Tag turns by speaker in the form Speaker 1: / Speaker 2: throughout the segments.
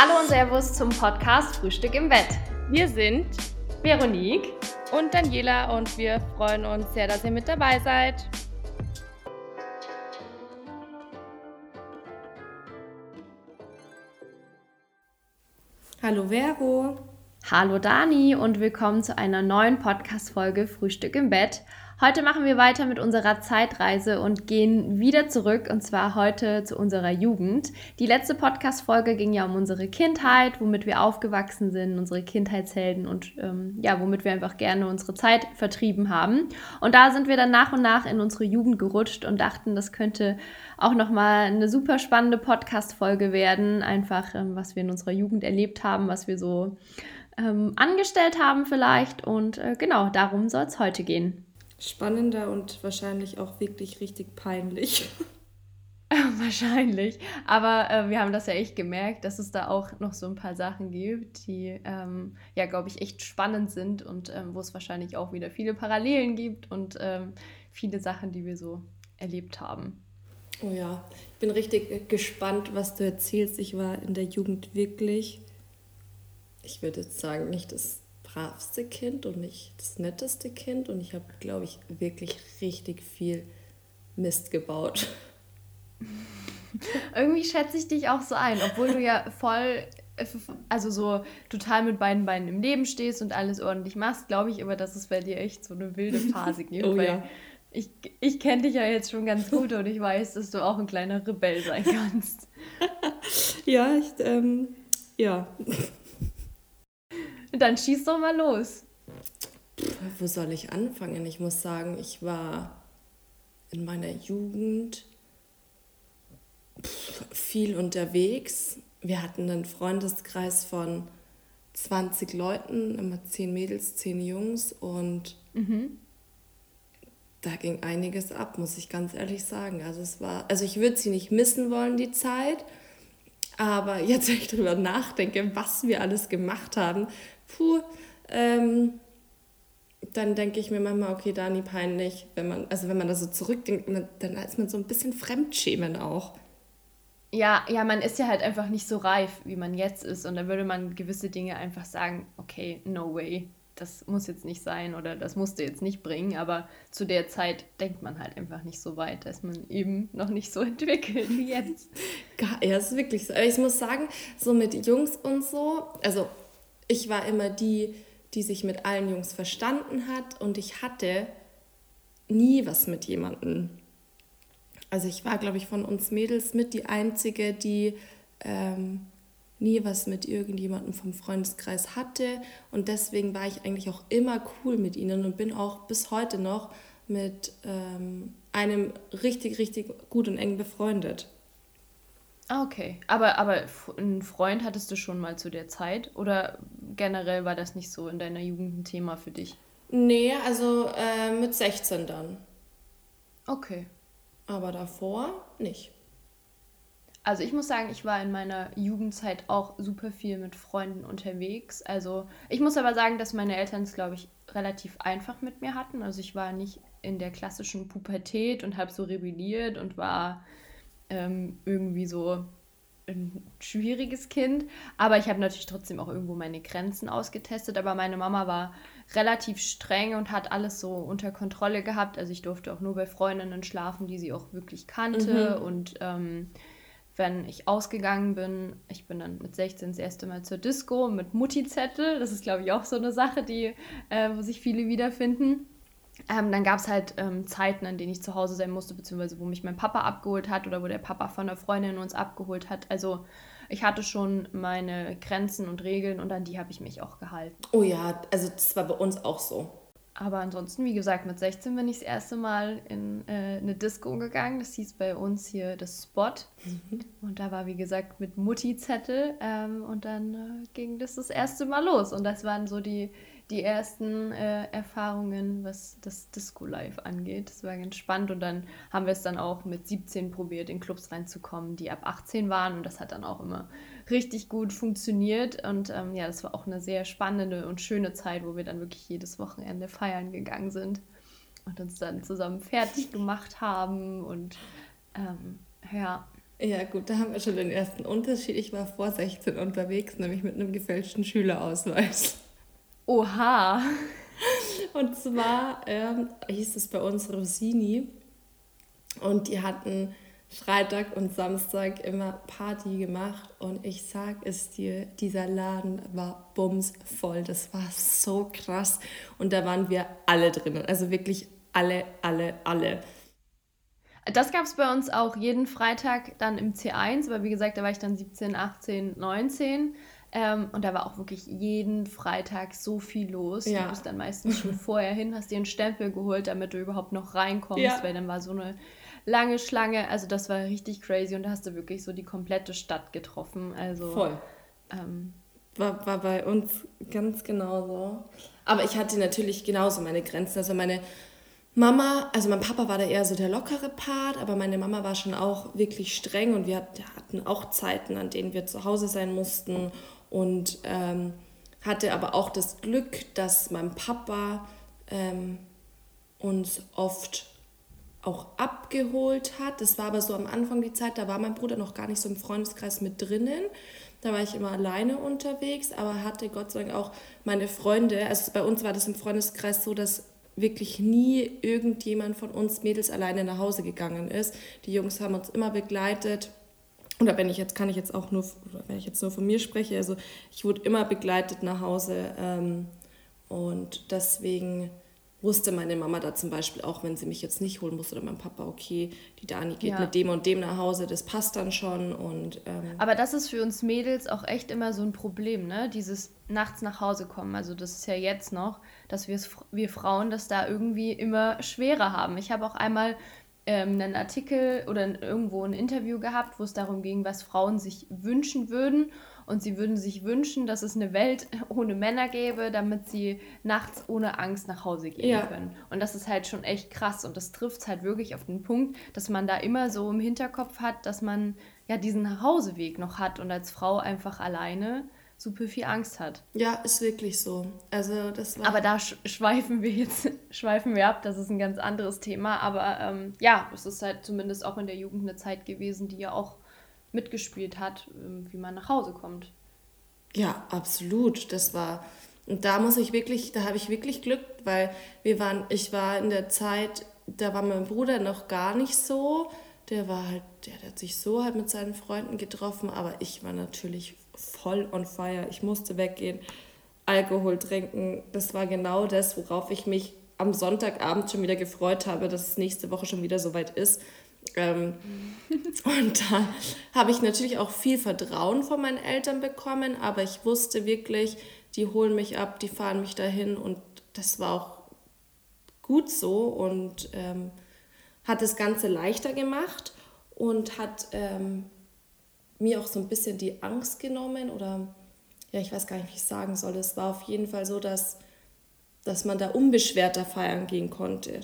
Speaker 1: Hallo und Servus zum Podcast Frühstück im Bett.
Speaker 2: Wir sind
Speaker 1: Veronique
Speaker 2: und Daniela und wir freuen uns sehr, dass ihr mit dabei seid.
Speaker 3: Hallo Vero.
Speaker 1: Hallo Dani und willkommen zu einer neuen Podcast-Folge Frühstück im Bett. Heute machen wir weiter mit unserer Zeitreise und gehen wieder zurück und zwar heute zu unserer Jugend. Die letzte Podcast-Folge ging ja um unsere Kindheit, womit wir aufgewachsen sind, unsere Kindheitshelden und ähm, ja, womit wir einfach gerne unsere Zeit vertrieben haben. Und da sind wir dann nach und nach in unsere Jugend gerutscht und dachten, das könnte auch nochmal eine super spannende Podcast-Folge werden. Einfach, ähm, was wir in unserer Jugend erlebt haben, was wir so ähm, angestellt haben vielleicht. Und äh, genau, darum soll es heute gehen
Speaker 3: spannender und wahrscheinlich auch wirklich richtig peinlich.
Speaker 1: Wahrscheinlich. Aber äh, wir haben das ja echt gemerkt, dass es da auch noch so ein paar Sachen gibt, die ähm, ja, glaube ich, echt spannend sind und ähm, wo es wahrscheinlich auch wieder viele Parallelen gibt und ähm, viele Sachen, die wir so erlebt haben.
Speaker 3: Oh ja, ich bin richtig gespannt, was du erzählst. Ich war in der Jugend wirklich, ich würde jetzt sagen, nicht das bravste Kind und nicht das netteste Kind und ich habe, glaube ich, wirklich richtig viel Mist gebaut.
Speaker 1: Irgendwie schätze ich dich auch so ein, obwohl du ja voll, also so total mit beiden Beinen im Leben stehst und alles ordentlich machst, glaube ich aber, dass es bei dir echt so eine wilde Phase gibt. oh, ja. Ich, ich kenne dich ja jetzt schon ganz gut und ich weiß, dass du auch ein kleiner Rebell sein kannst.
Speaker 3: ja, ich, ähm, ja.
Speaker 1: Dann schieß doch mal los.
Speaker 3: Wo soll ich anfangen? Ich muss sagen, ich war in meiner Jugend viel unterwegs. Wir hatten einen Freundeskreis von 20 Leuten, immer 10 Mädels, 10 Jungs und mhm. da ging einiges ab, muss ich ganz ehrlich sagen. Also es war, also ich würde sie nicht missen wollen, die Zeit, aber jetzt, wenn ich darüber nachdenke, was wir alles gemacht haben, puh, ähm, dann denke ich mir manchmal, okay, Dani, peinlich, wenn man, also wenn man da so zurückdenkt, dann ist man so ein bisschen Fremdschämen auch.
Speaker 1: Ja, ja, man ist ja halt einfach nicht so reif, wie man jetzt ist. Und dann würde man gewisse Dinge einfach sagen, okay, no way, das muss jetzt nicht sein oder das musst du jetzt nicht bringen. Aber zu der Zeit denkt man halt einfach nicht so weit, dass man eben noch nicht so entwickelt wie jetzt.
Speaker 3: Ja, ist wirklich so. Ich muss sagen, so mit Jungs und so, also ich war immer die, die sich mit allen Jungs verstanden hat und ich hatte nie was mit jemandem. Also ich war, glaube ich, von uns Mädels mit die einzige, die ähm, nie was mit irgendjemandem vom Freundeskreis hatte und deswegen war ich eigentlich auch immer cool mit ihnen und bin auch bis heute noch mit ähm, einem richtig, richtig gut und eng befreundet.
Speaker 1: Ah, okay. Aber, aber einen Freund hattest du schon mal zu der Zeit? Oder generell war das nicht so in deiner Jugend ein Thema für dich?
Speaker 3: Nee, also äh, mit 16 dann.
Speaker 1: Okay.
Speaker 3: Aber davor nicht.
Speaker 1: Also ich muss sagen, ich war in meiner Jugendzeit auch super viel mit Freunden unterwegs. Also ich muss aber sagen, dass meine Eltern es, glaube ich, relativ einfach mit mir hatten. Also ich war nicht in der klassischen Pubertät und habe so rebelliert und war ähm, irgendwie so ein schwieriges Kind. Aber ich habe natürlich trotzdem auch irgendwo meine Grenzen ausgetestet. Aber meine Mama war relativ streng und hat alles so unter Kontrolle gehabt. Also ich durfte auch nur bei Freundinnen schlafen, die sie auch wirklich kannte. Mhm. Und ähm, wenn ich ausgegangen bin, ich bin dann mit 16 das erste Mal zur Disco mit Mutti-Zettel. Das ist, glaube ich, auch so eine Sache, die, äh, wo sich viele wiederfinden. Ähm, dann gab es halt ähm, Zeiten, an denen ich zu Hause sein musste, beziehungsweise wo mich mein Papa abgeholt hat oder wo der Papa von einer Freundin uns abgeholt hat. Also ich hatte schon meine Grenzen und Regeln und an die habe ich mich auch gehalten.
Speaker 3: Oh ja, also das war bei uns auch so.
Speaker 1: Aber ansonsten, wie gesagt, mit 16 bin ich das erste Mal in äh, eine Disco gegangen. Das hieß bei uns hier das Spot. Mhm. Und da war, wie gesagt, mit Mutti-Zettel. Ähm, und dann äh, ging das das erste Mal los. Und das waren so die die ersten äh, Erfahrungen, was das Disco Live angeht. Das war ganz spannend und dann haben wir es dann auch mit 17 probiert, in Clubs reinzukommen, die ab 18 waren und das hat dann auch immer richtig gut funktioniert und ähm, ja, das war auch eine sehr spannende und schöne Zeit, wo wir dann wirklich jedes Wochenende feiern gegangen sind und uns dann zusammen fertig gemacht haben und ähm, ja,
Speaker 3: Ja, gut, da haben wir schon den ersten Unterschied. Ich war vor 16 unterwegs, nämlich mit einem gefälschten Schülerausweis.
Speaker 1: Oha!
Speaker 3: Und zwar ähm, hieß es bei uns Rosini und die hatten Freitag und Samstag immer Party gemacht und ich sag es dir, dieser Laden war bumsvoll. Das war so krass und da waren wir alle drinnen, also wirklich alle, alle, alle.
Speaker 1: Das gab es bei uns auch jeden Freitag dann im C1, weil wie gesagt, da war ich dann 17, 18, 19. Ähm, und da war auch wirklich jeden Freitag so viel los. Ja. Du bist dann meistens schon vorher hin, hast dir einen Stempel geholt, damit du überhaupt noch reinkommst, ja. weil dann war so eine lange Schlange. Also das war richtig crazy und da hast du wirklich so die komplette Stadt getroffen. Also, Voll.
Speaker 3: Ähm, war, war bei uns ganz genauso. Aber ich hatte natürlich genauso meine Grenzen. Also meine Mama, also mein Papa war da eher so der lockere Part, aber meine Mama war schon auch wirklich streng und wir hatten auch Zeiten, an denen wir zu Hause sein mussten und ähm, hatte aber auch das Glück, dass mein Papa ähm, uns oft auch abgeholt hat. Das war aber so am Anfang die Zeit, da war mein Bruder noch gar nicht so im Freundeskreis mit drinnen. Da war ich immer alleine unterwegs, aber hatte Gott sei Dank auch meine Freunde. Also bei uns war das im Freundeskreis so, dass wirklich nie irgendjemand von uns Mädels alleine nach Hause gegangen ist. Die Jungs haben uns immer begleitet. Oder wenn ich jetzt, kann ich jetzt auch nur, wenn ich jetzt nur von mir spreche, also ich wurde immer begleitet nach Hause ähm, und deswegen wusste meine Mama da zum Beispiel auch, wenn sie mich jetzt nicht holen musste oder mein Papa, okay, die Dani geht ja. mit dem und dem nach Hause, das passt dann schon und ähm
Speaker 1: aber das ist für uns Mädels auch echt immer so ein Problem, ne? Dieses nachts nach Hause kommen. Also das ist ja jetzt noch, dass wir wir Frauen das da irgendwie immer schwerer haben. Ich habe auch einmal ähm, einen Artikel oder irgendwo ein Interview gehabt, wo es darum ging, was Frauen sich wünschen würden und sie würden sich wünschen, dass es eine Welt ohne Männer gäbe, damit sie nachts ohne Angst nach Hause gehen ja. können. Und das ist halt schon echt krass und das trifft halt wirklich auf den Punkt, dass man da immer so im Hinterkopf hat, dass man ja diesen Nachhauseweg noch hat und als Frau einfach alleine super viel Angst hat.
Speaker 3: Ja, ist wirklich so. Also das
Speaker 1: Aber da schweifen wir jetzt schweifen wir ab. Das ist ein ganz anderes Thema. Aber ähm, ja, es ist halt zumindest auch in der Jugend eine Zeit gewesen, die ja auch mitgespielt hat, ähm, wie man nach Hause kommt.
Speaker 3: Ja, absolut. Das war und da muss ich wirklich, da habe ich wirklich Glück, weil wir waren, ich war in der Zeit, da war mein Bruder noch gar nicht so. Der war halt, der, der hat sich so halt mit seinen Freunden getroffen, aber ich war natürlich voll on fire. Ich musste weggehen, Alkohol trinken. Das war genau das, worauf ich mich am Sonntagabend schon wieder gefreut habe, dass es nächste Woche schon wieder soweit ist. Ähm, und da habe ich natürlich auch viel Vertrauen von meinen Eltern bekommen, aber ich wusste wirklich, die holen mich ab, die fahren mich dahin und das war auch gut so und ähm, hat das Ganze leichter gemacht und hat ähm, mir auch so ein bisschen die Angst genommen oder ja, ich weiß gar nicht, wie ich sagen soll. Es war auf jeden Fall so, dass, dass man da unbeschwerter feiern gehen konnte.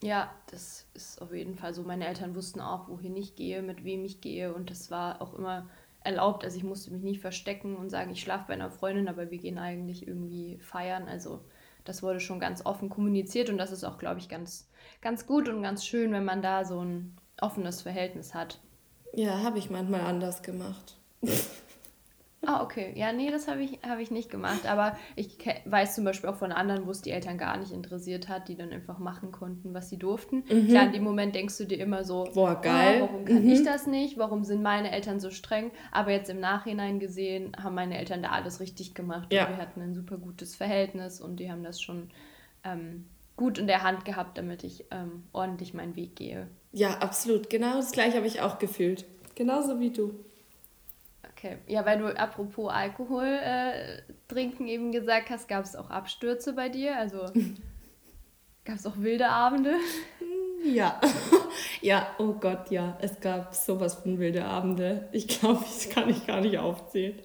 Speaker 1: Ja, das ist auf jeden Fall so. Meine Eltern wussten auch, wohin ich gehe, mit wem ich gehe und das war auch immer erlaubt. Also ich musste mich nicht verstecken und sagen, ich schlafe bei einer Freundin, aber wir gehen eigentlich irgendwie feiern. Also das wurde schon ganz offen kommuniziert und das ist auch, glaube ich, ganz, ganz gut und ganz schön, wenn man da so ein offenes Verhältnis hat.
Speaker 3: Ja, habe ich manchmal anders gemacht.
Speaker 1: Ah, okay. Ja, nee, das habe ich, hab ich nicht gemacht. Aber ich weiß zum Beispiel auch von anderen, wo es die Eltern gar nicht interessiert hat, die dann einfach machen konnten, was sie durften. Mhm. Klar, in dem Moment denkst du dir immer so, boah, geil. Oh, warum kann mhm. ich das nicht? Warum sind meine Eltern so streng? Aber jetzt im Nachhinein gesehen haben meine Eltern da alles richtig gemacht. Ja. Und wir hatten ein super gutes Verhältnis und die haben das schon ähm, gut in der Hand gehabt, damit ich ähm, ordentlich meinen Weg gehe.
Speaker 3: Ja, absolut. Genau das gleiche habe ich auch gefühlt. Genauso wie du.
Speaker 1: Okay, ja, weil du apropos Alkohol äh, trinken eben gesagt hast, gab es auch Abstürze bei dir? Also gab es auch wilde Abende?
Speaker 3: Ja, ja, oh Gott, ja, es gab sowas von wilde Abende. Ich glaube, das kann ich gar nicht aufzählen.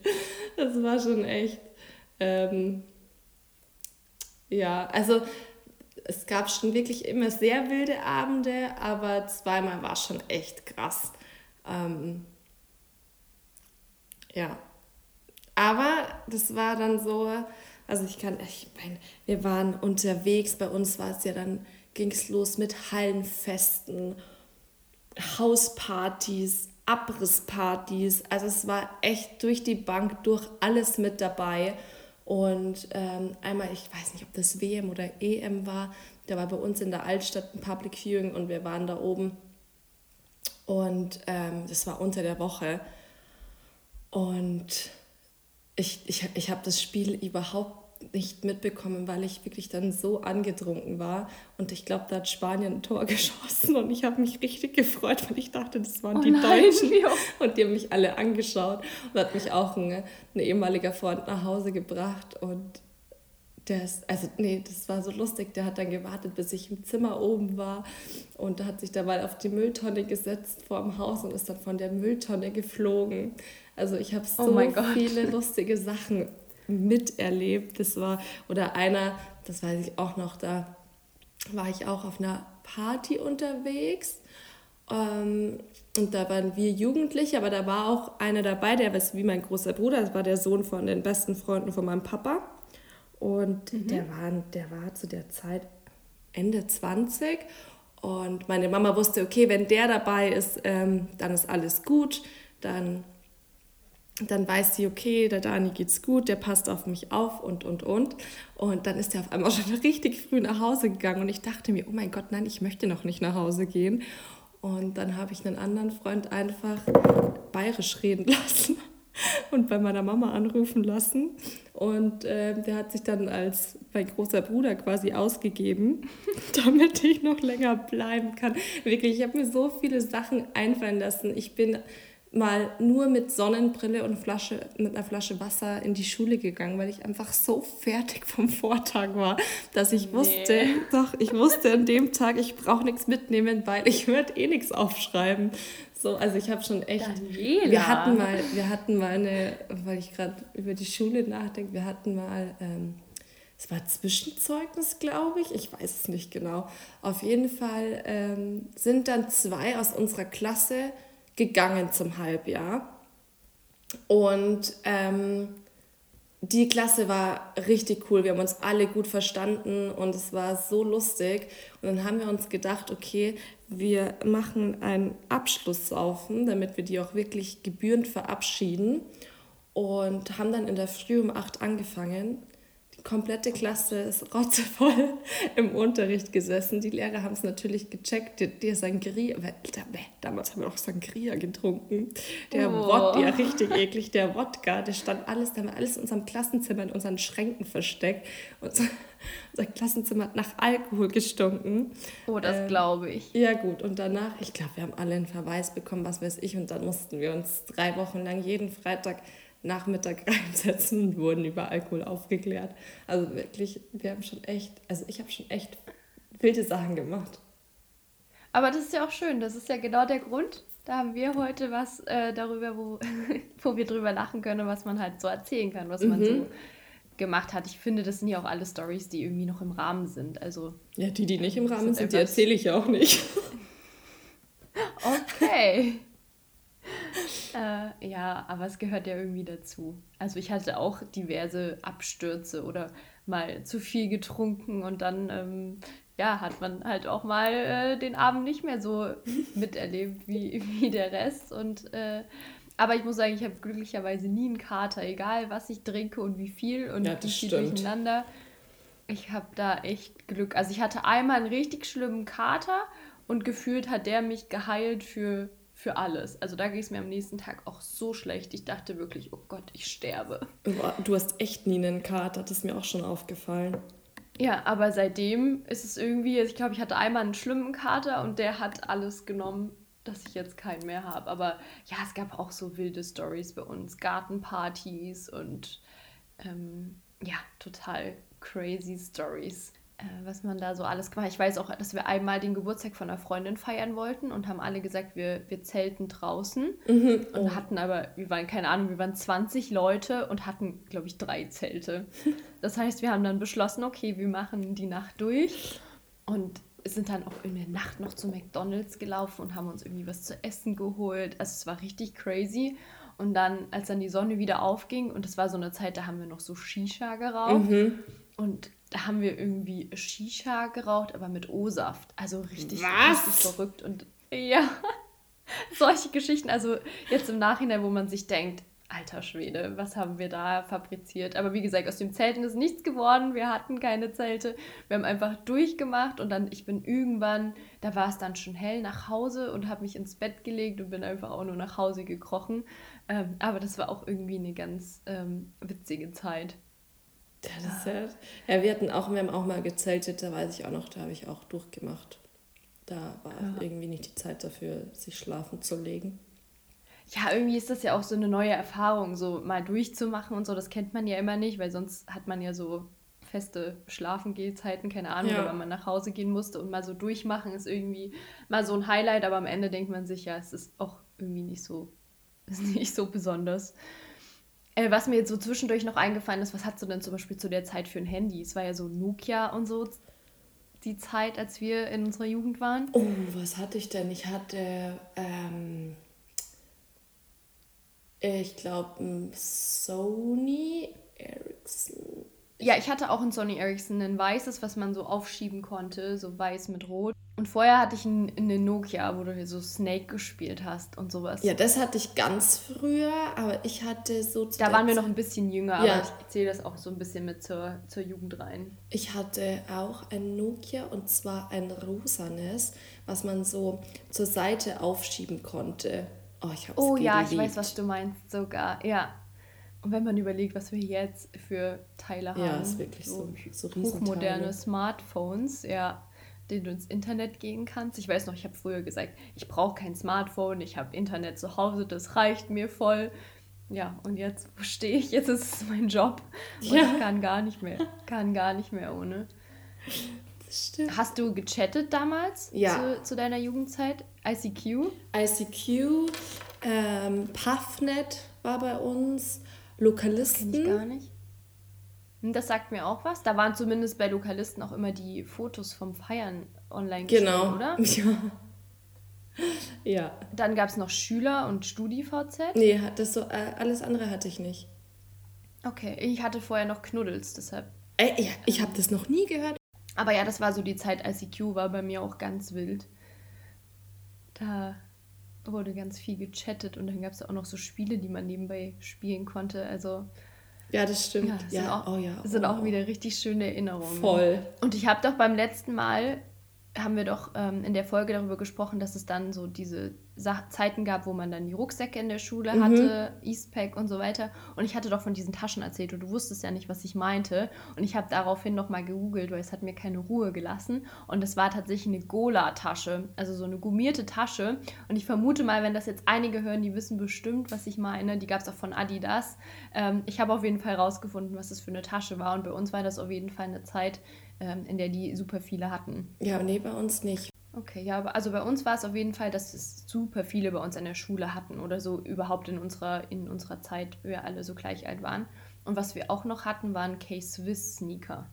Speaker 3: Das war schon echt. Ähm, ja, also es gab schon wirklich immer sehr wilde Abende, aber zweimal war schon echt krass. Ähm, ja. Aber das war dann so, also ich kann, ich meine, wir waren unterwegs, bei uns war es ja dann, ging es los mit Hallenfesten. Hauspartys, Abrisspartys. Also es war echt durch die Bank, durch alles mit dabei. Und ähm, einmal, ich weiß nicht, ob das WM oder EM war, da war bei uns in der Altstadt ein Public Viewing und wir waren da oben. Und ähm, das war unter der Woche. Und ich, ich, ich habe das Spiel überhaupt nicht mitbekommen, weil ich wirklich dann so angetrunken war. Und ich glaube, da hat Spanien ein Tor geschossen und ich habe mich richtig gefreut, weil ich dachte, das waren oh die nein, Deutschen. Jo. Und die haben mich alle angeschaut und hat mich auch ein, ein ehemaliger Freund nach Hause gebracht. Und der ist, also nee, das war so lustig. Der hat dann gewartet, bis ich im Zimmer oben war und hat sich dabei auf die Mülltonne gesetzt vor dem Haus und ist dann von der Mülltonne geflogen. Also ich habe oh so oh viele lustige Sachen miterlebt. Das war, oder einer, das weiß ich auch noch, da war ich auch auf einer Party unterwegs. Ähm, und da waren wir Jugendliche, aber da war auch einer dabei, der war wie mein großer Bruder, das war der Sohn von den besten Freunden von meinem Papa. Und mhm. der, war, der war zu der Zeit Ende 20. Und meine Mama wusste, okay, wenn der dabei ist, ähm, dann ist alles gut. Dann dann weiß sie, okay, der Dani geht's gut, der passt auf mich auf und, und, und. Und dann ist er auf einmal schon richtig früh nach Hause gegangen und ich dachte mir, oh mein Gott, nein, ich möchte noch nicht nach Hause gehen. Und dann habe ich einen anderen Freund einfach bayerisch reden lassen und bei meiner Mama anrufen lassen. Und äh, der hat sich dann als mein großer Bruder quasi ausgegeben, damit ich noch länger bleiben kann. Wirklich, ich habe mir so viele Sachen einfallen lassen. Ich bin mal nur mit Sonnenbrille und Flasche, mit einer Flasche Wasser in die Schule gegangen, weil ich einfach so fertig vom Vortag war, dass ich nee. wusste, doch, ich wusste an dem Tag, ich brauche nichts mitnehmen, weil ich würde eh nichts aufschreiben. So, also ich habe schon echt. Daniela. Wir hatten mal, wir hatten mal eine, weil ich gerade über die Schule nachdenke, wir hatten mal. Ähm, es war Zwischenzeugnis, glaube ich. Ich weiß es nicht genau. Auf jeden Fall ähm, sind dann zwei aus unserer Klasse gegangen zum Halbjahr. Und ähm, die Klasse war richtig cool. Wir haben uns alle gut verstanden und es war so lustig. Und dann haben wir uns gedacht, okay, wir machen einen Abschlusssaufen, damit wir die auch wirklich gebührend verabschieden. Und haben dann in der Früh um acht angefangen komplette Klasse ist rotzevoll im Unterricht gesessen. Die Lehrer haben es natürlich gecheckt. Der, der Sangria, damals haben wir auch Sangria getrunken. Der oh. Wodka, ja richtig eklig, der Wodka, der stand alles, da haben wir alles in unserem Klassenzimmer in unseren Schränken versteckt. Unser, unser Klassenzimmer hat nach Alkohol gestunken.
Speaker 1: Oh, das ähm, glaube ich.
Speaker 3: Ja gut, und danach, ich glaube, wir haben alle einen Verweis bekommen, was weiß ich, und dann mussten wir uns drei Wochen lang jeden Freitag Nachmittag reinsetzen und wurden über Alkohol aufgeklärt. Also wirklich, wir haben schon echt, also ich habe schon echt wilde Sachen gemacht.
Speaker 1: Aber das ist ja auch schön, das ist ja genau der Grund. Da haben wir heute was äh, darüber, wo, wo wir drüber lachen können, was man halt so erzählen kann, was man mhm. so gemacht hat. Ich finde, das sind ja auch alle Stories, die irgendwie noch im Rahmen sind. Also
Speaker 3: ja, die, die nicht im Rahmen sind, die erzähle ich ja auch nicht.
Speaker 1: okay. Äh, ja, aber es gehört ja irgendwie dazu. Also ich hatte auch diverse Abstürze oder mal zu viel getrunken und dann ähm, ja, hat man halt auch mal äh, den Abend nicht mehr so miterlebt wie, wie der Rest. Und äh, aber ich muss sagen, ich habe glücklicherweise nie einen Kater, egal was ich trinke und wie viel und ja, wie viel durcheinander. Ich habe da echt Glück. Also ich hatte einmal einen richtig schlimmen Kater und gefühlt hat der mich geheilt für für alles. Also da ging es mir am nächsten Tag auch so schlecht. Ich dachte wirklich, oh Gott, ich sterbe.
Speaker 3: Du hast echt nie einen Kater, das ist mir auch schon aufgefallen.
Speaker 1: Ja, aber seitdem ist es irgendwie, ich glaube, ich hatte einmal einen schlimmen Kater und der hat alles genommen, dass ich jetzt keinen mehr habe. Aber ja, es gab auch so wilde Stories bei uns, Gartenpartys und ähm, ja, total crazy Stories. Äh, was man da so alles gemacht hat. Ich weiß auch, dass wir einmal den Geburtstag von einer Freundin feiern wollten und haben alle gesagt, wir, wir zelten draußen. Mhm. Und oh. hatten aber, wir waren, keine Ahnung, wir waren 20 Leute und hatten, glaube ich, drei Zelte. Das heißt, wir haben dann beschlossen, okay, wir machen die Nacht durch und sind dann auch in der Nacht noch zu McDonalds gelaufen und haben uns irgendwie was zu essen geholt. Also es war richtig crazy. Und dann, als dann die Sonne wieder aufging, und das war so eine Zeit, da haben wir noch so Shisha geraucht. Mhm. Und da haben wir irgendwie Shisha geraucht, aber mit O-Saft. Also richtig, richtig verrückt. Und Ja, solche Geschichten. Also jetzt im Nachhinein, wo man sich denkt, alter Schwede, was haben wir da fabriziert? Aber wie gesagt, aus dem Zelten ist nichts geworden. Wir hatten keine Zelte. Wir haben einfach durchgemacht und dann, ich bin irgendwann, da war es dann schon hell, nach Hause und habe mich ins Bett gelegt und bin einfach auch nur nach Hause gekrochen. Ähm, aber das war auch irgendwie eine ganz ähm, witzige Zeit.
Speaker 3: Ja, das ist ja, ja, wir hatten auch, wir haben auch mal gezeltet, da weiß ich auch noch, da habe ich auch durchgemacht. Da war ja. irgendwie nicht die Zeit dafür, sich schlafen zu legen.
Speaker 1: Ja, irgendwie ist das ja auch so eine neue Erfahrung, so mal durchzumachen und so. Das kennt man ja immer nicht, weil sonst hat man ja so feste Schlafengehzeiten, keine Ahnung, ja. wenn man nach Hause gehen musste und mal so durchmachen ist irgendwie mal so ein Highlight, aber am Ende denkt man sich, ja, es ist auch irgendwie nicht so, ist nicht so besonders. Äh, was mir jetzt so zwischendurch noch eingefallen ist, was hast du denn zum Beispiel zu der Zeit für ein Handy? Es war ja so Nokia und so die Zeit, als wir in unserer Jugend waren.
Speaker 3: Oh, was hatte ich denn? Ich hatte, ähm, ich glaube, ein Sony Ericsson
Speaker 1: ja, ich hatte auch ein Sony Ericsson, ein weißes, was man so aufschieben konnte, so weiß mit rot. Und vorher hatte ich eine Nokia, wo du so Snake gespielt hast und sowas.
Speaker 3: Ja, das hatte ich ganz früher, aber ich hatte so...
Speaker 1: Da waren wir noch ein bisschen jünger, ja. aber ich zähle das auch so ein bisschen mit zur, zur Jugend rein.
Speaker 3: Ich hatte auch ein Nokia und zwar ein rosanes, was man so zur Seite aufschieben konnte. Oh, ich hab's
Speaker 1: Oh geliebt. ja, ich weiß, was du meinst sogar. Ja, und wenn man überlegt, was wir jetzt für Teile haben. Ja, ist wirklich so, so, so hochmoderne Smartphones, ja, denen du ins Internet gehen kannst. Ich weiß noch, ich habe früher gesagt, ich brauche kein Smartphone, ich habe Internet zu Hause, das reicht mir voll. Ja, und jetzt, wo stehe ich? Jetzt ist es mein Job. Und ja. ich kann gar nicht mehr, kann gar nicht mehr ohne. Das stimmt. Hast du gechattet damals ja. zu, zu deiner Jugendzeit? ICQ?
Speaker 3: ICQ, ähm, Puffnet war bei uns. Lokalisten.
Speaker 1: Das kenne ich gar nicht. Hm, das sagt mir auch was. Da waren zumindest bei Lokalisten auch immer die Fotos vom Feiern online genau. oder? Ja. ja. Dann gab es noch Schüler und StudiVZ.
Speaker 3: Nee, das so, äh, alles andere hatte ich nicht.
Speaker 1: Okay, ich hatte vorher noch Knuddels, deshalb.
Speaker 3: Ey, ja, ich habe das noch nie gehört.
Speaker 1: Aber ja, das war so die Zeit, ICQ war bei mir auch ganz wild. Da wurde ganz viel gechattet und dann gab es auch noch so Spiele, die man nebenbei spielen konnte. Also
Speaker 3: ja, das stimmt.
Speaker 1: Ja,
Speaker 3: das ja.
Speaker 1: sind, auch,
Speaker 3: oh,
Speaker 1: ja. sind auch oh. wieder richtig schöne Erinnerungen. Voll. Und ich habe doch beim letzten Mal haben wir doch ähm, in der Folge darüber gesprochen, dass es dann so diese Zeiten gab, wo man dann die Rucksäcke in der Schule mhm. hatte, Eastpack und so weiter. Und ich hatte doch von diesen Taschen erzählt und du wusstest ja nicht, was ich meinte. Und ich habe daraufhin nochmal gegoogelt, weil es hat mir keine Ruhe gelassen. Und es war tatsächlich eine Gola-Tasche, also so eine gummierte Tasche. Und ich vermute mal, wenn das jetzt einige hören, die wissen bestimmt, was ich meine. Die gab es auch von Adidas. Ähm, ich habe auf jeden Fall rausgefunden, was das für eine Tasche war. Und bei uns war das auf jeden Fall eine Zeit, ähm, in der die super viele hatten.
Speaker 3: Ja, nee, bei uns nicht.
Speaker 1: Okay, ja, also bei uns war es auf jeden Fall, dass es super viele bei uns an der Schule hatten oder so überhaupt in unserer, in unserer Zeit, wir alle so gleich alt waren. Und was wir auch noch hatten, waren K-Swiss Sneaker.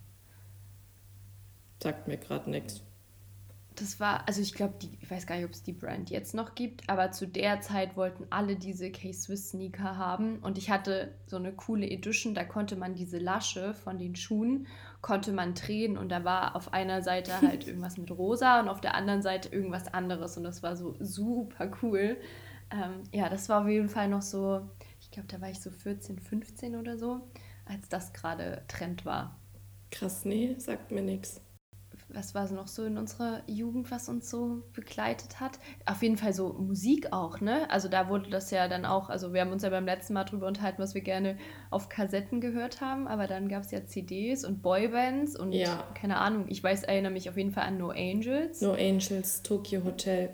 Speaker 3: Sagt mir gerade nichts
Speaker 1: das war, also ich glaube, ich weiß gar nicht, ob es die Brand jetzt noch gibt, aber zu der Zeit wollten alle diese K-Swiss Sneaker haben und ich hatte so eine coole Edition, da konnte man diese Lasche von den Schuhen, konnte man drehen und da war auf einer Seite halt irgendwas mit rosa und auf der anderen Seite irgendwas anderes und das war so super cool. Ähm, ja, das war auf jeden Fall noch so, ich glaube, da war ich so 14, 15 oder so, als das gerade Trend war.
Speaker 3: Krass, nee, sagt mir nichts
Speaker 1: was war noch so in unserer Jugend, was uns so begleitet hat? Auf jeden Fall so Musik auch, ne? Also da wurde das ja dann auch, also wir haben uns ja beim letzten Mal drüber unterhalten, was wir gerne auf Kassetten gehört haben, aber dann gab es ja CDs und Boybands und ja. keine Ahnung, ich weiß, erinnere mich auf jeden Fall an No Angels.
Speaker 3: No Angels, Tokyo Hotel,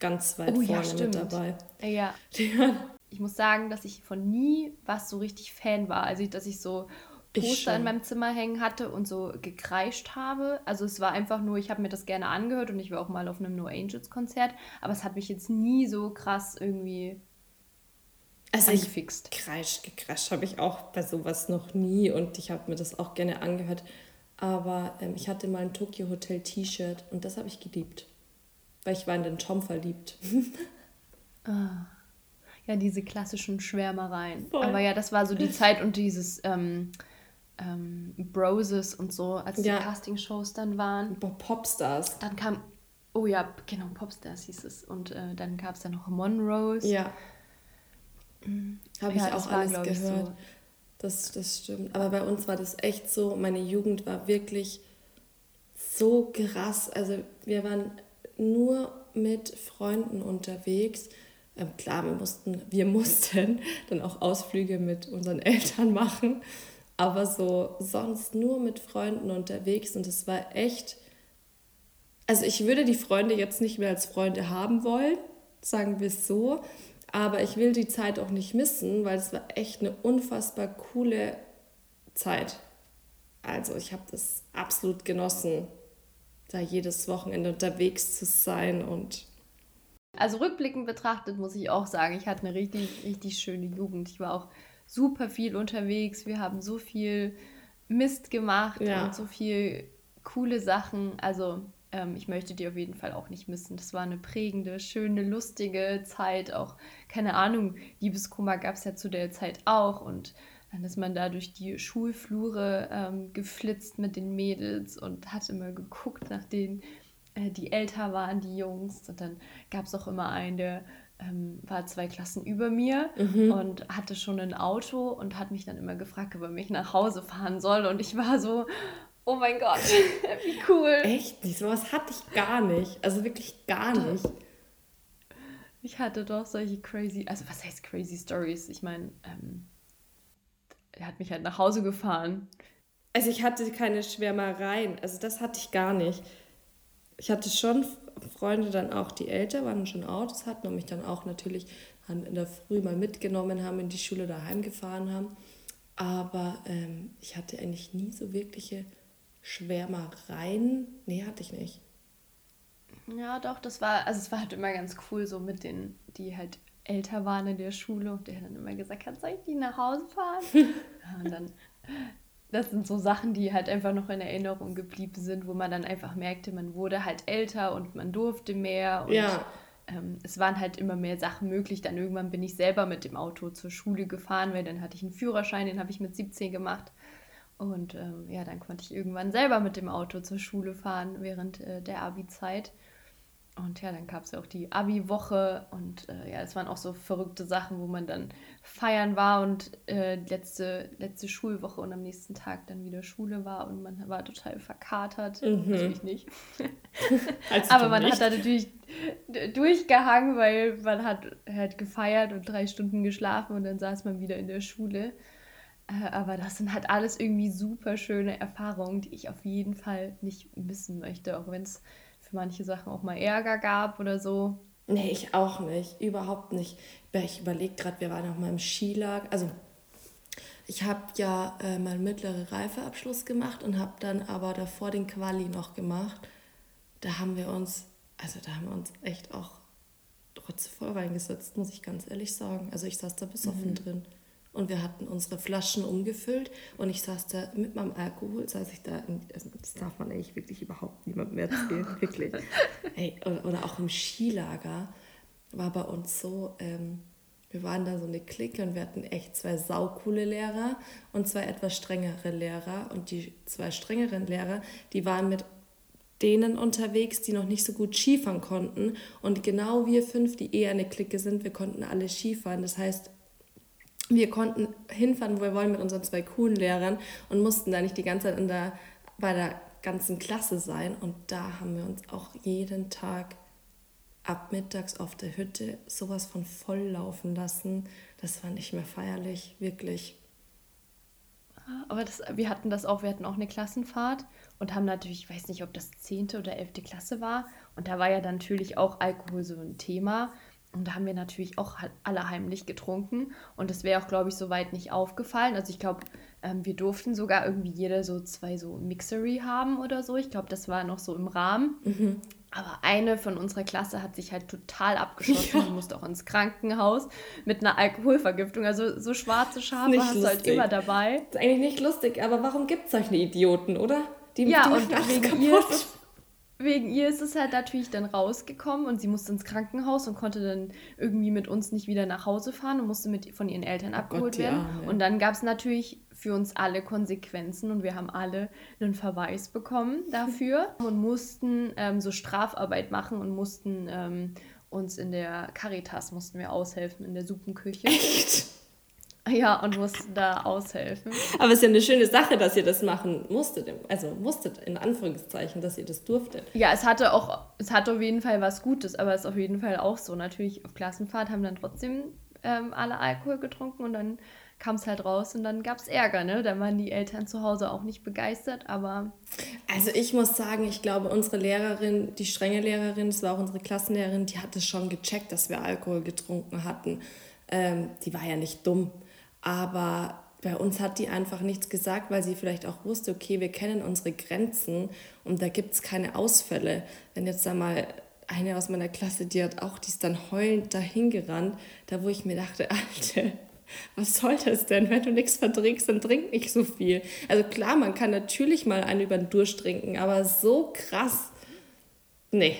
Speaker 3: ganz weit oh, vorne ja, mit dabei.
Speaker 1: Ja. ja. Ich muss sagen, dass ich von nie was so richtig Fan war. Also, dass ich so Poster in meinem Zimmer hängen hatte und so gekreischt habe. Also es war einfach nur, ich habe mir das gerne angehört und ich war auch mal auf einem No Angels Konzert, aber es hat mich jetzt nie so krass irgendwie
Speaker 3: also angefixt. Ich kreisch, gekreischt habe ich auch bei sowas noch nie und ich habe mir das auch gerne angehört. Aber ähm, ich hatte mal ein Tokyo Hotel T-Shirt und das habe ich geliebt, weil ich war in den Tom verliebt.
Speaker 1: ah. Ja, diese klassischen Schwärmereien. Voll. Aber ja, das war so die Zeit und dieses ähm, ähm, Broses und so, als ja. die Castingshows dann waren.
Speaker 3: Popstars.
Speaker 1: Dann kam, Oh ja, genau, Popstars hieß es. Und äh, dann gab es ja noch Monrose. Ja.
Speaker 3: Mhm. Habe ja, ich auch alles gehört. So. Das, das stimmt. Aber bei uns war das echt so, meine Jugend war wirklich so krass. Also wir waren nur mit Freunden unterwegs. Ähm, klar, wir mussten, wir mussten dann auch Ausflüge mit unseren Eltern machen, aber so sonst nur mit Freunden unterwegs und es war echt, also ich würde die Freunde jetzt nicht mehr als Freunde haben wollen, sagen wir es so, aber ich will die Zeit auch nicht missen, weil es war echt eine unfassbar coole Zeit. Also ich habe das absolut genossen, da jedes Wochenende unterwegs zu sein und
Speaker 1: also rückblickend betrachtet muss ich auch sagen, ich hatte eine richtig, richtig schöne Jugend. Ich war auch super viel unterwegs. Wir haben so viel Mist gemacht ja. und so viel coole Sachen. Also ähm, ich möchte die auf jeden Fall auch nicht missen. Das war eine prägende, schöne, lustige Zeit. Auch, keine Ahnung, Liebeskummer gab es ja zu der Zeit auch. Und dann ist man da durch die Schulflure ähm, geflitzt mit den Mädels und hat immer geguckt nach denen, äh, die älter waren, die Jungs. Und dann gab es auch immer einen, der ähm, war zwei Klassen über mir mhm. und hatte schon ein Auto und hat mich dann immer gefragt, ob er mich nach Hause fahren soll. Und ich war so, oh mein Gott, wie cool.
Speaker 3: Echt nicht? Sowas hatte ich gar nicht. Also wirklich gar nicht.
Speaker 1: Ich hatte doch solche crazy, also was heißt crazy Stories? Ich meine, ähm, er hat mich halt nach Hause gefahren.
Speaker 3: Also ich hatte keine Schwärmereien, also das hatte ich gar nicht ich hatte schon Freunde dann auch, die älter waren und schon Autos hatten und mich dann auch natürlich in der Früh mal mitgenommen haben, in die Schule daheim gefahren haben. Aber ähm, ich hatte eigentlich nie so wirkliche Schwärmereien. Nee, hatte ich nicht.
Speaker 1: Ja, doch, das war, also es war halt immer ganz cool, so mit denen, die halt älter waren in der Schule und der dann immer gesagt hat, soll ich die nach Hause fahren? und dann das sind so Sachen, die halt einfach noch in Erinnerung geblieben sind, wo man dann einfach merkte, man wurde halt älter und man durfte mehr. Und ja. ähm, es waren halt immer mehr Sachen möglich. Dann irgendwann bin ich selber mit dem Auto zur Schule gefahren, weil dann hatte ich einen Führerschein, den habe ich mit 17 gemacht. Und ähm, ja, dann konnte ich irgendwann selber mit dem Auto zur Schule fahren während äh, der Abi-Zeit. Und ja, dann gab es ja auch die Abi-Woche und äh, ja, es waren auch so verrückte Sachen, wo man dann feiern war und äh, letzte, letzte Schulwoche und am nächsten Tag dann wieder Schule war und man war total verkatert. Mhm. Natürlich nicht. Aber man nicht. hat da natürlich durchgehangen, weil man hat, hat gefeiert und drei Stunden geschlafen und dann saß man wieder in der Schule. Äh, aber das sind halt alles irgendwie super schöne Erfahrungen, die ich auf jeden Fall nicht missen möchte, auch wenn es für manche Sachen auch mal Ärger gab oder so.
Speaker 3: Nee, ich auch nicht. Überhaupt nicht. Ich überlege gerade, wir waren noch mal im Skilager. Also, ich habe ja äh, meinen mittleren Reifeabschluss gemacht und habe dann aber davor den Quali noch gemacht. Da haben wir uns, also da haben wir uns echt auch trotzdem voll reingesetzt, muss ich ganz ehrlich sagen. Also ich saß da besoffen mhm. drin und wir hatten unsere Flaschen umgefüllt und ich saß da mit meinem Alkohol, saß ich da, in, also das darf man eigentlich wirklich überhaupt niemandem erzählen, wirklich. Hey, oder, oder, auch im Skilager war bei uns so, ähm, wir waren da so eine Clique und wir hatten echt zwei saukoole Lehrer und zwei etwas strengere Lehrer und die zwei strengeren Lehrer, die waren mit denen unterwegs, die noch nicht so gut Skifahren konnten. Und genau wir fünf, die eher eine Clique sind, wir konnten alle Skifahren. Das heißt, wir konnten hinfahren, wo wir wollen mit unseren zwei coolen Lehrern und mussten da nicht die ganze Zeit in der, bei der ganzen Klasse sein. Und da haben wir uns auch jeden Tag ab mittags auf der Hütte sowas von voll laufen lassen. Das war nicht mehr feierlich, wirklich.
Speaker 1: Aber das, wir hatten das auch, wir hatten auch eine Klassenfahrt und haben natürlich, ich weiß nicht, ob das 10. oder 11. Klasse war. Und da war ja dann natürlich auch Alkohol so ein Thema. Und da haben wir natürlich auch alle heimlich getrunken. Und das wäre auch, glaube ich, soweit nicht aufgefallen. Also ich glaube, ähm, wir durften sogar irgendwie jeder so zwei so Mixery haben oder so. Ich glaube, das war noch so im Rahmen. Mhm. Aber eine von unserer Klasse hat sich halt total abgeschossen. Ja. Die musste auch ins Krankenhaus mit einer Alkoholvergiftung. Also so schwarze Schafe hast lustig. du halt immer dabei.
Speaker 3: Das ist eigentlich nicht lustig, aber warum gibt es solche Idioten, oder? Die, ja, die und wegen ihr,
Speaker 1: wegen ihr ist es halt natürlich dann rausgekommen und sie musste ins Krankenhaus und konnte dann irgendwie mit uns nicht wieder nach Hause fahren und musste mit von ihren Eltern abgeholt oh Gott, werden. Ja, Und dann gab es natürlich für uns alle Konsequenzen und wir haben alle einen Verweis bekommen dafür und mussten ähm, so Strafarbeit machen und mussten ähm, uns in der Caritas mussten wir aushelfen in der Suppenküche. Echt? Ja, und mussten da aushelfen.
Speaker 3: Aber es ist ja eine schöne Sache, dass ihr das machen musstet. Also musstet, in Anführungszeichen, dass ihr das durftet.
Speaker 1: Ja, es hatte auch, es hatte auf jeden Fall was Gutes, aber es ist auf jeden Fall auch so. Natürlich auf Klassenfahrt haben dann trotzdem ähm, alle Alkohol getrunken und dann kam es halt raus und dann gab es Ärger, ne? Da waren die Eltern zu Hause auch nicht begeistert, aber.
Speaker 3: Also ich muss sagen, ich glaube, unsere Lehrerin, die strenge Lehrerin, das war auch unsere Klassenlehrerin, die hat es schon gecheckt, dass wir Alkohol getrunken hatten. Ähm, die war ja nicht dumm. Aber bei uns hat die einfach nichts gesagt, weil sie vielleicht auch wusste, okay, wir kennen unsere Grenzen und da gibt es keine Ausfälle. Wenn jetzt da mal eine aus meiner Klasse, die hat auch, die ist dann heulend dahin gerannt, da wo ich mir dachte, Alter, was soll das denn? Wenn du nichts verträgst, dann trink nicht so viel. Also klar, man kann natürlich mal einen über den Durst trinken, aber so krass, nee.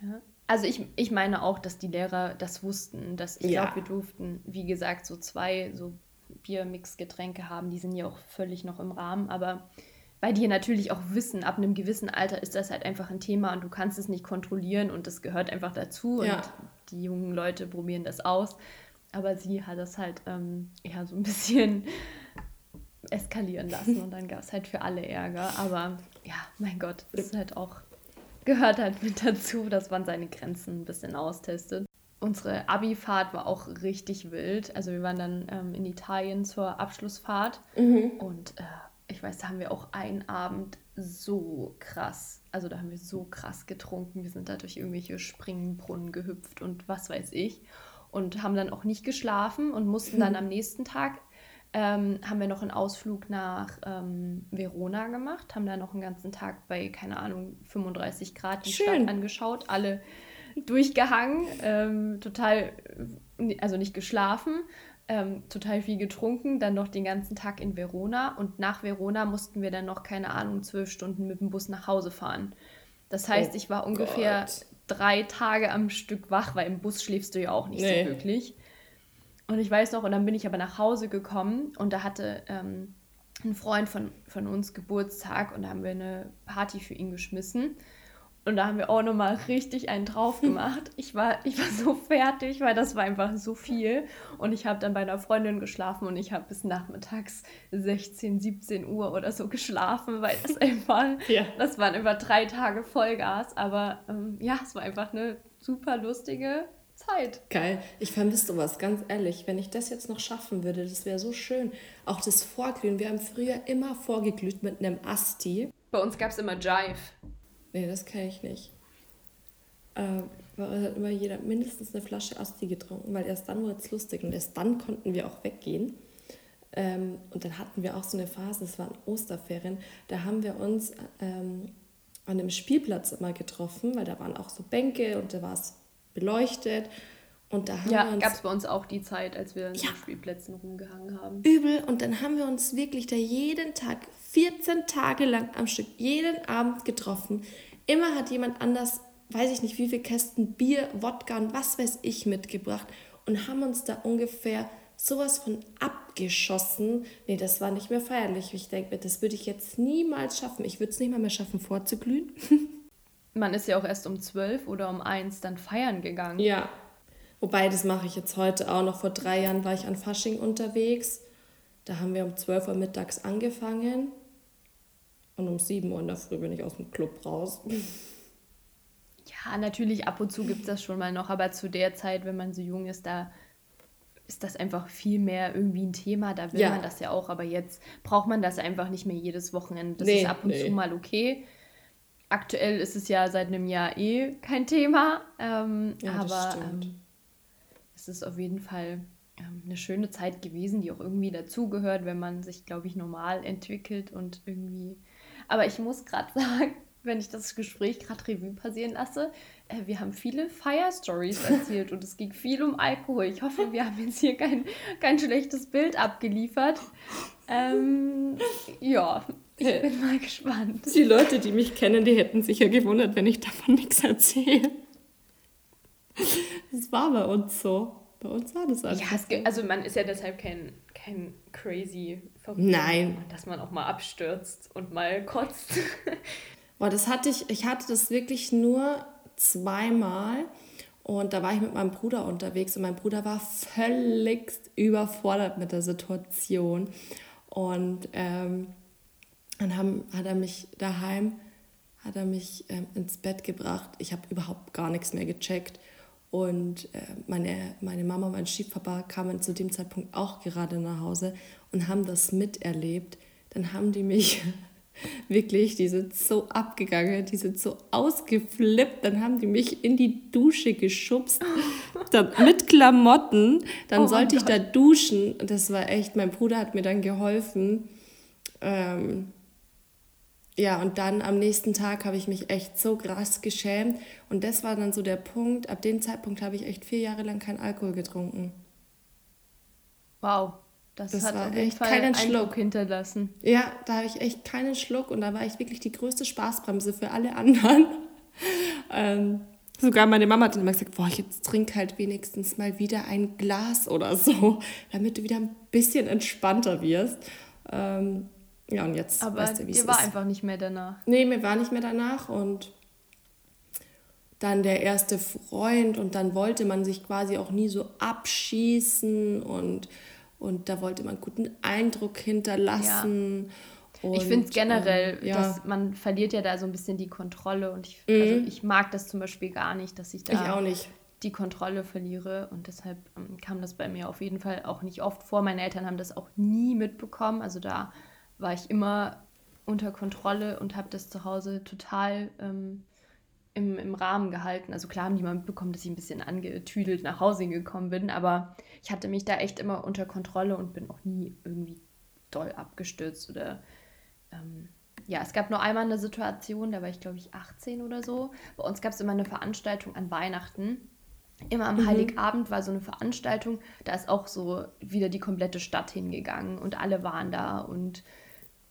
Speaker 1: Ja. Also ich, ich meine auch, dass die Lehrer das wussten, dass ich ja. glaube, wir durften, wie gesagt, so zwei so Biermix-Getränke haben, die sind ja auch völlig noch im Rahmen, aber weil die natürlich auch wissen, ab einem gewissen Alter ist das halt einfach ein Thema und du kannst es nicht kontrollieren und das gehört einfach dazu ja. und die jungen Leute probieren das aus. Aber sie hat das halt ähm, eher so ein bisschen eskalieren lassen und dann gab es halt für alle Ärger. Aber ja, mein Gott, ist halt auch, gehört halt mit dazu, dass man seine Grenzen ein bisschen austestet unsere Abi-Fahrt war auch richtig wild. Also wir waren dann ähm, in Italien zur Abschlussfahrt mhm. und äh, ich weiß, da haben wir auch einen Abend so krass, also da haben wir so krass getrunken. Wir sind da durch irgendwelche Springbrunnen gehüpft und was weiß ich und haben dann auch nicht geschlafen und mussten dann am nächsten Tag ähm, haben wir noch einen Ausflug nach ähm, Verona gemacht, haben da noch einen ganzen Tag bei, keine Ahnung, 35 Grad die Schön. Stadt angeschaut, alle durchgehangen, ähm, total, also nicht geschlafen, ähm, total viel getrunken, dann noch den ganzen Tag in Verona und nach Verona mussten wir dann noch, keine Ahnung, zwölf Stunden mit dem Bus nach Hause fahren. Das heißt, oh ich war ungefähr Gott. drei Tage am Stück wach, weil im Bus schläfst du ja auch nicht nee. so wirklich. Und ich weiß noch, und dann bin ich aber nach Hause gekommen und da hatte ähm, ein Freund von, von uns Geburtstag und da haben wir eine Party für ihn geschmissen. Und da haben wir auch nochmal richtig einen drauf gemacht. Ich war, ich war so fertig, weil das war einfach so viel. Und ich habe dann bei einer Freundin geschlafen und ich habe bis nachmittags 16, 17 Uhr oder so geschlafen, weil das einfach, ja. das waren über drei Tage Vollgas. Aber ähm, ja, es war einfach eine super lustige Zeit.
Speaker 3: Geil. Ich vermisse sowas, ganz ehrlich. Wenn ich das jetzt noch schaffen würde, das wäre so schön. Auch das Vorglühen. Wir haben früher immer vorgeglüht mit einem Asti.
Speaker 1: Bei uns gab es immer Jive.
Speaker 3: Nee, das kenne ich nicht. Äh, weil hat immer jeder mindestens eine Flasche Asti getrunken, weil erst dann wurde es lustig und erst dann konnten wir auch weggehen. Ähm, und dann hatten wir auch so eine Phase, das waren Osterferien, da haben wir uns ähm, an dem Spielplatz immer getroffen, weil da waren auch so Bänke und da war es beleuchtet. Und da haben
Speaker 1: ja, gab es bei uns auch die Zeit, als wir ja, Spielplätzen rumgehangen haben.
Speaker 3: Übel. Und dann haben wir uns wirklich da jeden Tag, 14 Tage lang am Stück, jeden Abend getroffen. Immer hat jemand anders, weiß ich nicht, wie viele Kästen Bier, Wodka und was weiß ich mitgebracht und haben uns da ungefähr sowas von abgeschossen. Nee, das war nicht mehr feierlich. Ich denke das würde ich jetzt niemals schaffen. Ich würde es nicht mal mehr schaffen, vorzuglühen.
Speaker 1: Man ist ja auch erst um 12 oder um 1 dann feiern gegangen.
Speaker 3: Ja, Wobei, das mache ich jetzt heute auch noch. Vor drei Jahren war ich an Fasching unterwegs. Da haben wir um 12 Uhr mittags angefangen. Und um 7 Uhr in der Früh bin ich aus dem Club raus.
Speaker 1: Ja, natürlich, ab und zu gibt es das schon mal noch. Aber zu der Zeit, wenn man so jung ist, da ist das einfach viel mehr irgendwie ein Thema. Da will ja. man das ja auch. Aber jetzt braucht man das einfach nicht mehr jedes Wochenende. Das nee, ist ab und nee. zu mal okay. Aktuell ist es ja seit einem Jahr eh kein Thema. Ähm, ja, aber ähm, es ist auf jeden Fall ähm, eine schöne Zeit gewesen, die auch irgendwie dazugehört, wenn man sich, glaube ich, normal entwickelt und irgendwie. Aber ich muss gerade sagen, wenn ich das Gespräch gerade Revue passieren lasse, äh, wir haben viele Fire-Stories erzählt und es ging viel um Alkohol. Ich hoffe, wir haben jetzt hier kein, kein schlechtes Bild abgeliefert. Ähm, ja, Ich bin mal gespannt.
Speaker 3: Die Leute, die mich kennen, die hätten sich ja gewundert, wenn ich davon nichts erzähle. Das war bei uns so. Bei uns war das
Speaker 1: einfach. Ja, gibt, also man ist ja deshalb kein, kein crazy
Speaker 3: Verrückter, Nein.
Speaker 1: dass man auch mal abstürzt und mal kotzt.
Speaker 3: Boah, das hatte ich, ich hatte das wirklich nur zweimal. Und da war ich mit meinem Bruder unterwegs und mein Bruder war völlig überfordert mit der Situation. Und ähm, dann haben, hat er mich daheim, hat er mich ähm, ins Bett gebracht. Ich habe überhaupt gar nichts mehr gecheckt. Und äh, meine, meine Mama und mein Stiefpapa kamen zu dem Zeitpunkt auch gerade nach Hause und haben das miterlebt. Dann haben die mich wirklich, die sind so abgegangen, die sind so ausgeflippt. Dann haben die mich in die Dusche geschubst dann, mit Klamotten. Dann oh sollte ich da duschen. Das war echt, mein Bruder hat mir dann geholfen. Ähm, ja, und dann am nächsten Tag habe ich mich echt so krass geschämt. Und das war dann so der Punkt, ab dem Zeitpunkt habe ich echt vier Jahre lang keinen Alkohol getrunken.
Speaker 1: Wow, das, das hat war auf jeden echt Fall keinen Schluck hinterlassen.
Speaker 3: Ja, da habe ich echt keinen Schluck und da war ich wirklich die größte Spaßbremse für alle anderen. ähm, sogar meine Mama hat dann immer gesagt, boah, jetzt trink halt wenigstens mal wieder ein Glas oder so, damit du wieder ein bisschen entspannter wirst. Ähm, ja, und jetzt
Speaker 1: Aber weißt du, wie es ist. war einfach nicht mehr danach.
Speaker 3: Nee, mir war nicht mehr danach und dann der erste Freund und dann wollte man sich quasi auch nie so abschießen und, und da wollte man guten Eindruck hinterlassen.
Speaker 1: Ja. Und, ich finde es generell, ähm, ja. dass man verliert ja da so ein bisschen die Kontrolle und ich, mhm. also ich mag das zum Beispiel gar nicht, dass ich da
Speaker 3: ich auch nicht.
Speaker 1: die Kontrolle verliere und deshalb ähm, kam das bei mir auf jeden Fall auch nicht oft vor. Meine Eltern haben das auch nie mitbekommen, also da war ich immer unter Kontrolle und habe das zu Hause total ähm, im, im Rahmen gehalten. Also klar haben die mal mitbekommen, dass ich ein bisschen angetüdelt nach Hause gekommen bin, aber ich hatte mich da echt immer unter Kontrolle und bin auch nie irgendwie doll abgestürzt oder ähm, ja, es gab nur einmal eine Situation, da war ich glaube ich 18 oder so. Bei uns gab es immer eine Veranstaltung an Weihnachten. Immer am mhm. Heiligabend war so eine Veranstaltung, da ist auch so wieder die komplette Stadt hingegangen und alle waren da und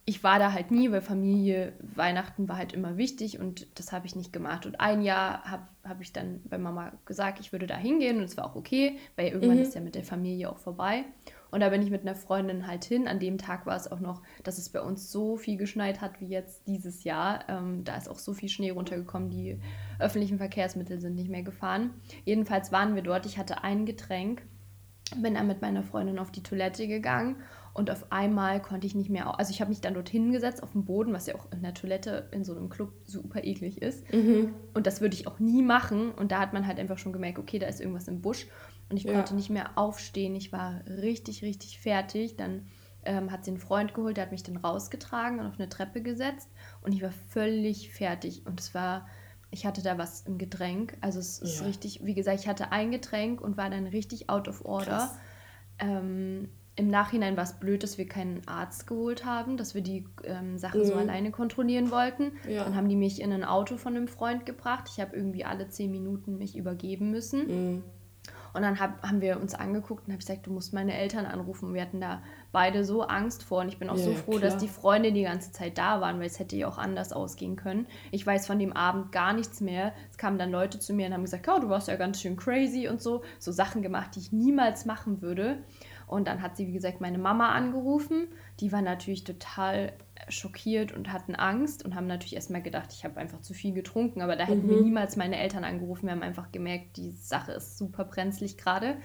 Speaker 1: ich war da halt nie, weil Familie, Weihnachten war halt immer wichtig und das habe ich nicht gemacht. Und ein Jahr habe hab ich dann bei Mama gesagt, ich würde da hingehen und es war auch okay, weil irgendwann mhm. ist ja mit der Familie auch vorbei. Und da bin ich mit einer Freundin halt hin. An dem Tag war es auch noch, dass es bei uns so viel geschneit hat wie jetzt dieses Jahr. Ähm, da ist auch so viel Schnee runtergekommen, die öffentlichen Verkehrsmittel sind nicht mehr gefahren. Jedenfalls waren wir dort. Ich hatte ein Getränk, bin dann mit meiner Freundin auf die Toilette gegangen und auf einmal konnte ich nicht mehr, also ich habe mich dann dort hingesetzt auf dem Boden, was ja auch in der Toilette in so einem Club super eklig ist. Mhm. Und das würde ich auch nie machen. Und da hat man halt einfach schon gemerkt, okay, da ist irgendwas im Busch. Und ich ja. konnte nicht mehr aufstehen. Ich war richtig, richtig fertig. Dann ähm, hat sie einen Freund geholt, der hat mich dann rausgetragen und auf eine Treppe gesetzt. Und ich war völlig fertig. Und es war, ich hatte da was im Getränk. Also es ja. ist richtig, wie gesagt, ich hatte ein Getränk und war dann richtig out of order. Ähm, im Nachhinein war es blöd, dass wir keinen Arzt geholt haben, dass wir die ähm, Sache mhm. so alleine kontrollieren wollten. Ja. Dann haben die mich in ein Auto von einem Freund gebracht. Ich habe irgendwie alle zehn Minuten mich übergeben müssen. Mhm. Und dann hab, haben wir uns angeguckt und habe gesagt, du musst meine Eltern anrufen. Wir hatten da beide so Angst vor und ich bin auch ja, so froh, klar. dass die Freunde die ganze Zeit da waren, weil es hätte ja auch anders ausgehen können. Ich weiß von dem Abend gar nichts mehr. Es kamen dann Leute zu mir und haben gesagt, oh, du warst ja ganz schön crazy und so. So Sachen gemacht, die ich niemals machen würde. Und dann hat sie, wie gesagt, meine Mama angerufen. Die war natürlich total schockiert und hatten Angst und haben natürlich erstmal gedacht, ich habe einfach zu viel getrunken. Aber da hätten mhm. wir niemals meine Eltern angerufen. Wir haben einfach gemerkt, die Sache ist super brenzlig gerade.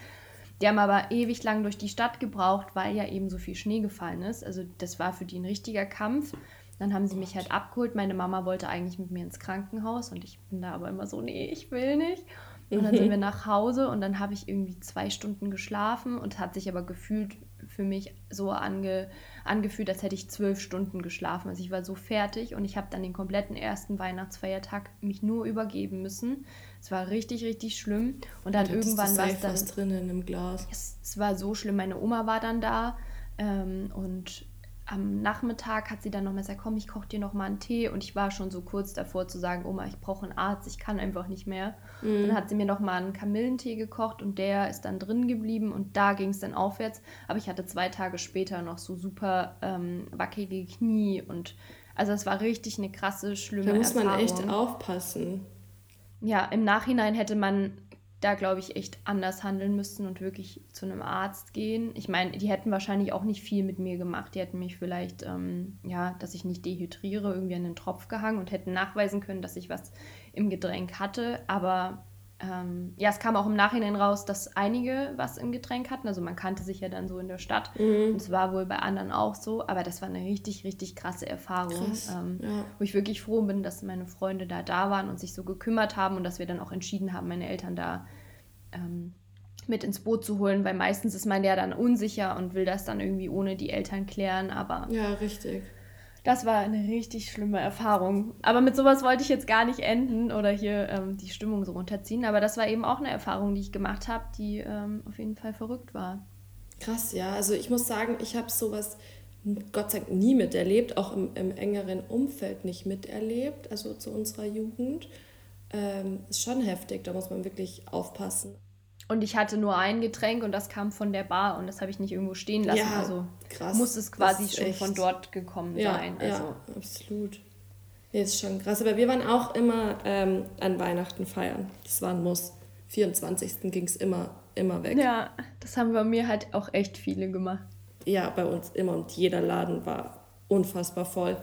Speaker 1: Die haben aber ewig lang durch die Stadt gebraucht, weil ja eben so viel Schnee gefallen ist. Also das war für die ein richtiger Kampf. Dann haben sie mich halt abgeholt. Meine Mama wollte eigentlich mit mir ins Krankenhaus und ich bin da aber immer so, nee, ich will nicht. Und dann sind mhm. wir nach Hause und dann habe ich irgendwie zwei Stunden geschlafen und hat sich aber gefühlt für mich so ange, angefühlt, als hätte ich zwölf Stunden geschlafen. Also ich war so fertig und ich habe dann den kompletten ersten Weihnachtsfeiertag mich nur übergeben müssen. Es war richtig, richtig schlimm. Und dann irgendwann war es dann...
Speaker 3: drin in einem Glas.
Speaker 1: Es, es, war so schlimm. Meine Oma war dann da ähm, und am Nachmittag hat sie dann nochmal gesagt, komm, ich koche dir nochmal einen Tee. Und ich war schon so kurz davor zu sagen, Oma, ich brauche einen Arzt, ich kann einfach nicht mehr. Mhm. Dann hat sie mir nochmal einen Kamillentee gekocht und der ist dann drin geblieben und da ging es dann aufwärts. Aber ich hatte zwei Tage später noch so super ähm, wackelige Knie und also es war richtig eine krasse, schlimme
Speaker 3: Da muss Erfahrung. man echt aufpassen.
Speaker 1: Ja, im Nachhinein hätte man da, glaube ich, echt anders handeln müssten und wirklich zu einem Arzt gehen. Ich meine, die hätten wahrscheinlich auch nicht viel mit mir gemacht. Die hätten mich vielleicht, ähm, ja, dass ich nicht dehydriere, irgendwie an den Tropf gehangen und hätten nachweisen können, dass ich was im Getränk hatte. Aber ähm, ja, es kam auch im Nachhinein raus, dass einige was im Getränk hatten. Also man kannte sich ja dann so in der Stadt. Mhm. Und es war wohl bei anderen auch so. Aber das war eine richtig, richtig krasse Erfahrung. Krass, ähm, ja. Wo ich wirklich froh bin, dass meine Freunde da da waren und sich so gekümmert haben und dass wir dann auch entschieden haben, meine Eltern da ähm, mit ins Boot zu holen. Weil meistens ist man ja dann unsicher und will das dann irgendwie ohne die Eltern klären. Aber
Speaker 3: ja, richtig.
Speaker 1: Das war eine richtig schlimme Erfahrung. Aber mit sowas wollte ich jetzt gar nicht enden oder hier ähm, die Stimmung so runterziehen. Aber das war eben auch eine Erfahrung, die ich gemacht habe, die ähm, auf jeden Fall verrückt war.
Speaker 3: Krass, ja. Also ich muss sagen, ich habe sowas Gott sei Dank nie miterlebt, auch im, im engeren Umfeld nicht miterlebt, also zu unserer Jugend. Ähm, ist schon heftig, da muss man wirklich aufpassen.
Speaker 1: Und ich hatte nur ein Getränk und das kam von der Bar und das habe ich nicht irgendwo stehen lassen. Ja, also krass. muss es quasi schon echt. von dort gekommen ja, sein. Also.
Speaker 3: Ja, absolut. Nee, ist schon krass. Aber wir waren auch immer ähm, an Weihnachten feiern. Das war ein Muss. 24. ging es immer, immer weg.
Speaker 1: Ja, das haben bei mir halt auch echt viele gemacht.
Speaker 3: Ja, bei uns immer und jeder Laden war unfassbar voll.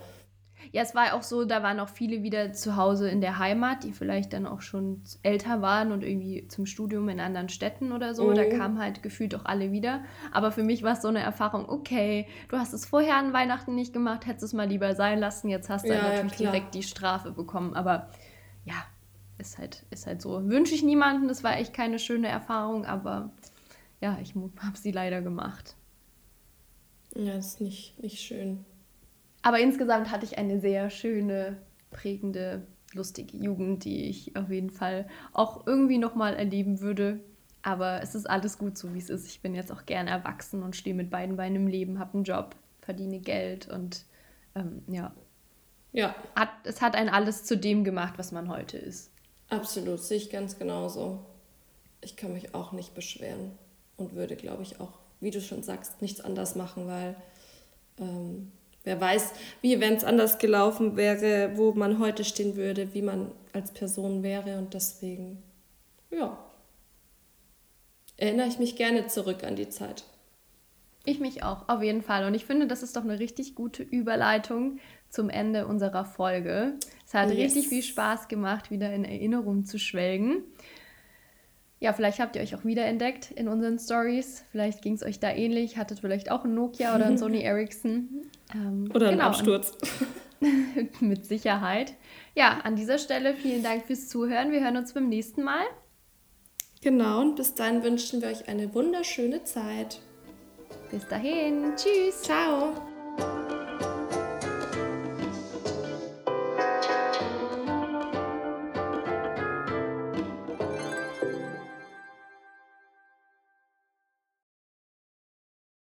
Speaker 1: Ja, es war auch so, da waren auch viele wieder zu Hause in der Heimat, die vielleicht dann auch schon älter waren und irgendwie zum Studium in anderen Städten oder so. Mhm. Da kamen halt gefühlt auch alle wieder. Aber für mich war es so eine Erfahrung, okay, du hast es vorher an Weihnachten nicht gemacht, hättest es mal lieber sein lassen, jetzt hast du ja, natürlich ja, direkt die Strafe bekommen. Aber ja, ist halt, ist halt so. Wünsche ich niemanden, das war echt keine schöne Erfahrung, aber ja, ich habe sie leider gemacht.
Speaker 3: Ja, ist nicht, nicht schön.
Speaker 1: Aber insgesamt hatte ich eine sehr schöne, prägende, lustige Jugend, die ich auf jeden Fall auch irgendwie nochmal erleben würde. Aber es ist alles gut so, wie es ist. Ich bin jetzt auch gern erwachsen und stehe mit beiden Beinen im Leben, habe einen Job, verdiene Geld und ähm, ja.
Speaker 3: Ja.
Speaker 1: Hat, es hat einen alles zu dem gemacht, was man heute ist.
Speaker 3: Absolut, sehe ich ganz genauso. Ich kann mich auch nicht beschweren und würde, glaube ich, auch, wie du schon sagst, nichts anders machen, weil ähm, Wer weiß, wie, wenn es anders gelaufen wäre, wo man heute stehen würde, wie man als Person wäre. Und deswegen, ja, erinnere ich mich gerne zurück an die Zeit.
Speaker 1: Ich mich auch, auf jeden Fall. Und ich finde, das ist doch eine richtig gute Überleitung zum Ende unserer Folge. Es hat yes. richtig viel Spaß gemacht, wieder in Erinnerung zu schwelgen. Ja, vielleicht habt ihr euch auch wiederentdeckt in unseren Stories. Vielleicht ging es euch da ähnlich. Hattet vielleicht auch ein Nokia oder ein Sony Ericsson.
Speaker 3: Ähm, oder genau. einen Absturz.
Speaker 1: mit Sicherheit. Ja, an dieser Stelle vielen Dank fürs Zuhören. Wir hören uns beim nächsten Mal.
Speaker 3: Genau, und bis dann wünschen wir euch eine wunderschöne Zeit.
Speaker 1: Bis dahin. Tschüss.
Speaker 3: Ciao.